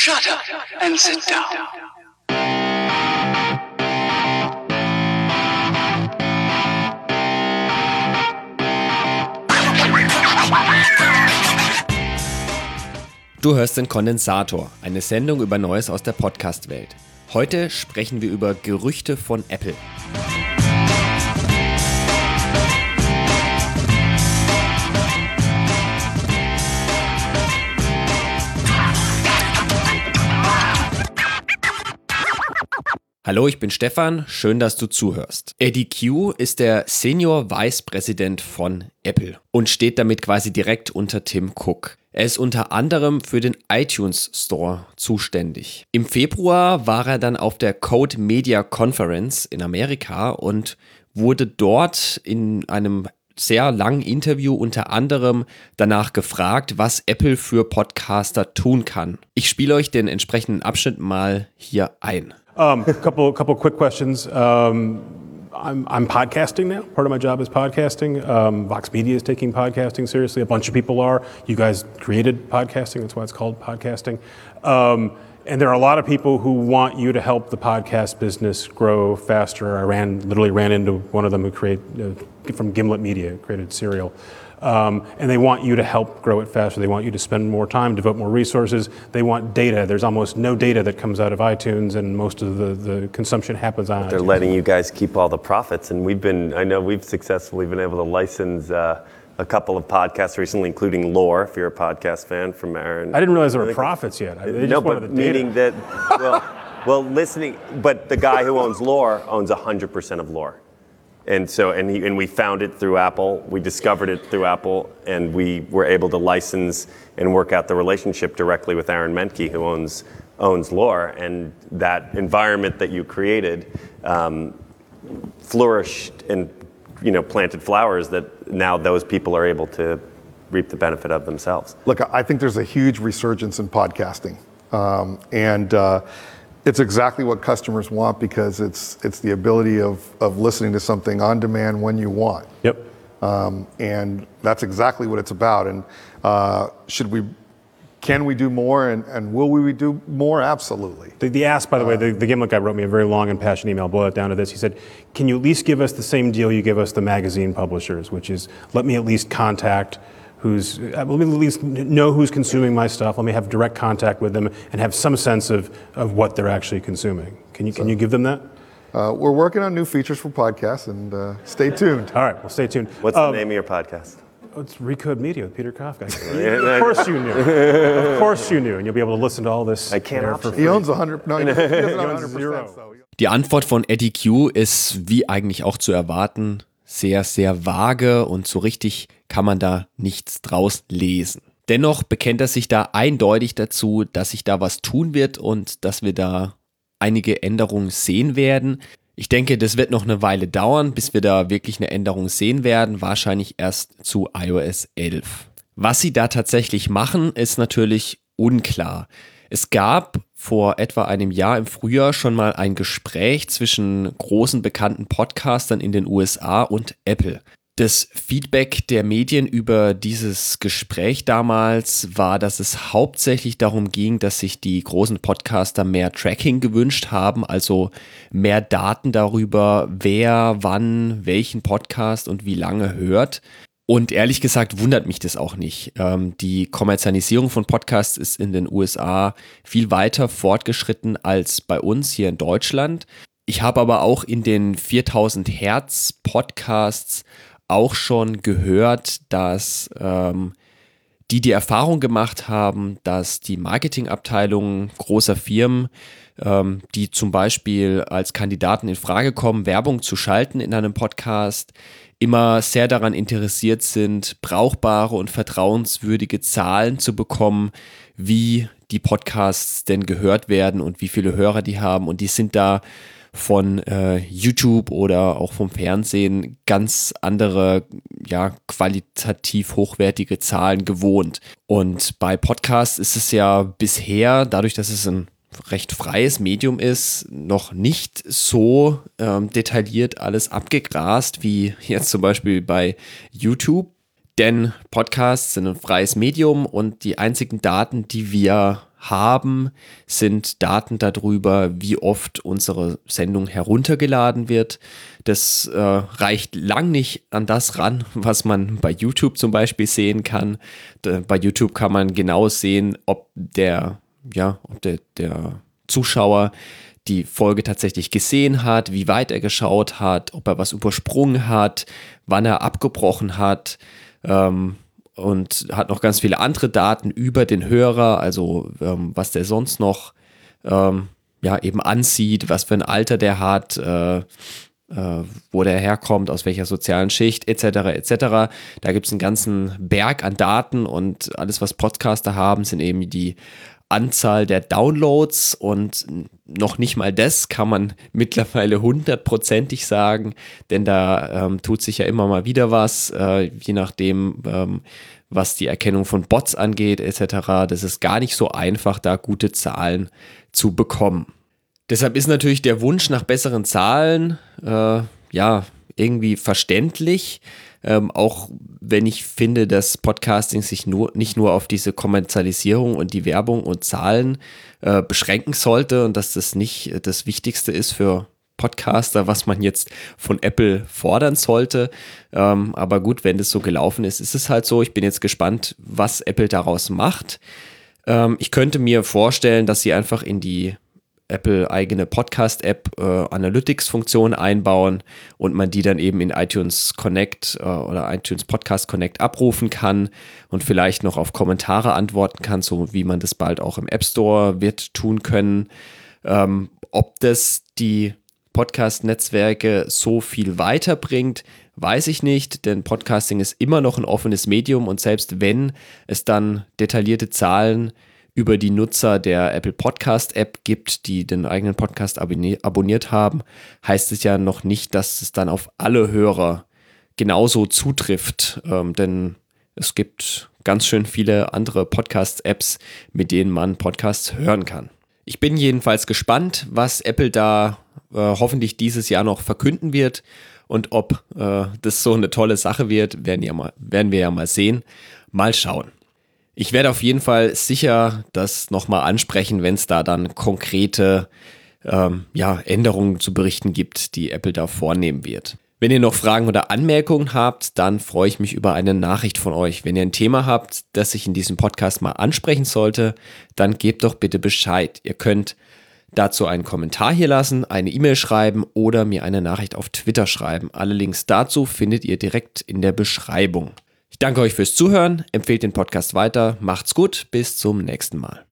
Shut up and sit down. Du hörst den Kondensator, eine Sendung über Neues aus der Podcast-Welt. Heute sprechen wir über Gerüchte von Apple. Hallo, ich bin Stefan, schön, dass du zuhörst. Eddie Q ist der Senior Vice President von Apple und steht damit quasi direkt unter Tim Cook. Er ist unter anderem für den iTunes Store zuständig. Im Februar war er dann auf der Code Media Conference in Amerika und wurde dort in einem sehr langen Interview unter anderem danach gefragt, was Apple für Podcaster tun kann. Ich spiele euch den entsprechenden Abschnitt mal hier ein. Um, couple, a couple quick questions. Um, I'm, I'm podcasting now. Part of my job is podcasting. Um, Vox Media is taking podcasting seriously. A bunch of people are. You guys created podcasting. That's why it's called podcasting. Um, and there are a lot of people who want you to help the podcast business grow faster. I ran, literally ran into one of them who created, uh, from Gimlet Media, created Serial. Um, and they want you to help grow it faster. They want you to spend more time, devote more resources. They want data. There's almost no data that comes out of iTunes, and most of the, the consumption happens on They're iTunes. letting you guys keep all the profits, and we've been, I know we've successfully been able to license uh, a couple of podcasts recently, including Lore, if you're a podcast fan from Aaron. I didn't realize there were profits yet. I- They no, but meaning that, well, well, listening, but the guy who owns Lore owns 100% of Lore. And so, and, he, and we found it through Apple. We discovered it through Apple, and we were able to license and work out the relationship directly with Aaron Menke, who owns owns Lore. And that environment that you created um, flourished and you know planted flowers that now those people are able to reap the benefit of themselves. Look, I think there's a huge resurgence in podcasting, um, and uh, it's exactly what customers want because it's it's the ability of of listening to something on demand when you want, Yep. um, and that's exactly what it's about. And uh, should we? Can we do more, and, and will we do more? Absolutely. The, the ask, by the way, the, the Gimlet guy wrote me a very long and passionate email, boiled it down to this. He said, Can you at least give us the same deal you give us the magazine publishers, which is let me at least contact who's, uh, let me at least know who's consuming my stuff, let me have direct contact with them, and have some sense of, of what they're actually consuming. Can you, can you give them that? Uh, we're working on new features for podcasts, and uh, stay tuned. All right, well, stay tuned. What's Um, the name of your podcast? Oh, It's Recode Media with Peter Kafka. of course you knew. of course you knew, and you'll be able to listen to all this. I can't there option. for He free. owns 100. No, he doesn't, he owns 100%. zero. So. Die Antwort von Eddie Q ist, wie eigentlich auch zu erwarten, sehr, sehr vage und so richtig kann man da nichts draus lesen. Dennoch bekennt er sich da eindeutig dazu, dass sich da was tun wird und dass wir da einige Änderungen sehen werden. Ich denke, das wird noch eine Weile dauern, bis wir da wirklich eine Änderung sehen werden, wahrscheinlich erst zu iOS 11. Was sie da tatsächlich machen, ist natürlich unklar. Es gab vor etwa einem Jahr im Frühjahr schon mal ein Gespräch zwischen großen bekannten Podcastern in den USA und Apple. Das Feedback der Medien über dieses Gespräch damals war, dass es hauptsächlich darum ging, dass sich die großen Podcaster mehr Tracking gewünscht haben, also mehr Daten darüber, wer wann welchen Podcast und wie lange hört. Und ehrlich gesagt wundert mich das auch nicht. Ähm, die Kommerzialisierung von Podcasts ist in den USA viel weiter fortgeschritten als bei uns hier in Deutschland. Ich habe aber auch in den 4000 Hertz Podcasts auch schon gehört, dass ähm, die die Erfahrung gemacht haben, dass die Marketingabteilungen großer Firmen, ähm, die zum Beispiel als Kandidaten in Frage kommen, Werbung zu schalten in einem Podcast, immer sehr daran interessiert sind, brauchbare und vertrauenswürdige Zahlen zu bekommen, wie die Podcasts denn gehört werden und wie viele Hörer die haben. Und die sind da von äh, YouTube oder auch vom Fernsehen ganz andere, ja, qualitativ hochwertige Zahlen gewohnt. Und bei Podcasts ist es ja bisher, dadurch, dass es ein recht freies Medium ist, noch nicht so ähm, detailliert alles abgegrast wie jetzt zum Beispiel bei YouTube. Denn Podcasts sind ein freies Medium und die einzigen Daten, die wir haben, sind Daten darüber, wie oft unsere Sendung heruntergeladen wird. Das äh, reicht lang nicht an das ran, was man bei YouTube zum Beispiel sehen kann. Da, bei YouTube kann man genau sehen, ob der, ja, ob der, der Zuschauer die Folge tatsächlich gesehen hat, wie weit er geschaut hat, ob er was übersprungen hat, wann er abgebrochen hat. Ähm, und hat noch ganz viele andere Daten über den Hörer, also ähm, was der sonst noch ähm, ja eben ansieht, was für ein Alter der hat, äh, äh, wo der herkommt, aus welcher sozialen Schicht etc. etc. Da gibt es einen ganzen Berg an Daten und alles, was Podcaster haben, sind eben die Anzahl der Downloads und noch nicht mal das kann man mittlerweile hundertprozentig sagen, denn da ähm, tut sich ja immer mal wieder was, äh, je nachdem, ähm, was die Erkennung von Bots angeht etc. Das ist gar nicht so einfach, da gute Zahlen zu bekommen. Deshalb ist natürlich der Wunsch nach besseren Zahlen äh, ja irgendwie verständlich. Ähm, auch wenn ich finde, dass Podcasting sich nur, nicht nur auf diese Kommerzialisierung und die Werbung und Zahlen äh, beschränken sollte und dass das nicht das Wichtigste ist für Podcaster, was man jetzt von Apple fordern sollte. Ähm, aber gut, wenn das so gelaufen ist, ist es halt so. Ich bin jetzt gespannt, was Apple daraus macht. Ähm, ich könnte mir vorstellen, dass sie einfach in die Apple eigene Podcast-App äh, Analytics-Funktion einbauen und man die dann eben in iTunes Connect äh, oder iTunes Podcast Connect abrufen kann und vielleicht noch auf Kommentare antworten kann, so wie man das bald auch im App Store wird tun können. Ähm, ob das die Podcast-Netzwerke so viel weiterbringt, weiß ich nicht, denn Podcasting ist immer noch ein offenes Medium und selbst wenn es dann detaillierte Zahlen über die Nutzer der Apple Podcast App gibt, die den eigenen Podcast abonniert haben, heißt es ja noch nicht, dass es dann auf alle Hörer genauso zutrifft. Ähm, denn es gibt ganz schön viele andere Podcast-Apps, mit denen man Podcasts hören kann. Ich bin jedenfalls gespannt, was Apple da äh, hoffentlich dieses Jahr noch verkünden wird und ob äh, das so eine tolle Sache wird, werden, ja mal, werden wir ja mal sehen. Mal schauen. Ich werde auf jeden Fall sicher das nochmal ansprechen, wenn es da dann konkrete ähm, ja, Änderungen zu berichten gibt, die Apple da vornehmen wird. Wenn ihr noch Fragen oder Anmerkungen habt, dann freue ich mich über eine Nachricht von euch. Wenn ihr ein Thema habt, das ich in diesem Podcast mal ansprechen sollte, dann gebt doch bitte Bescheid. Ihr könnt dazu einen Kommentar hier lassen, eine E-Mail schreiben oder mir eine Nachricht auf Twitter schreiben. Alle Links dazu findet ihr direkt in der Beschreibung. Ich danke euch fürs Zuhören, empfehlt den Podcast weiter, macht's gut, bis zum nächsten Mal.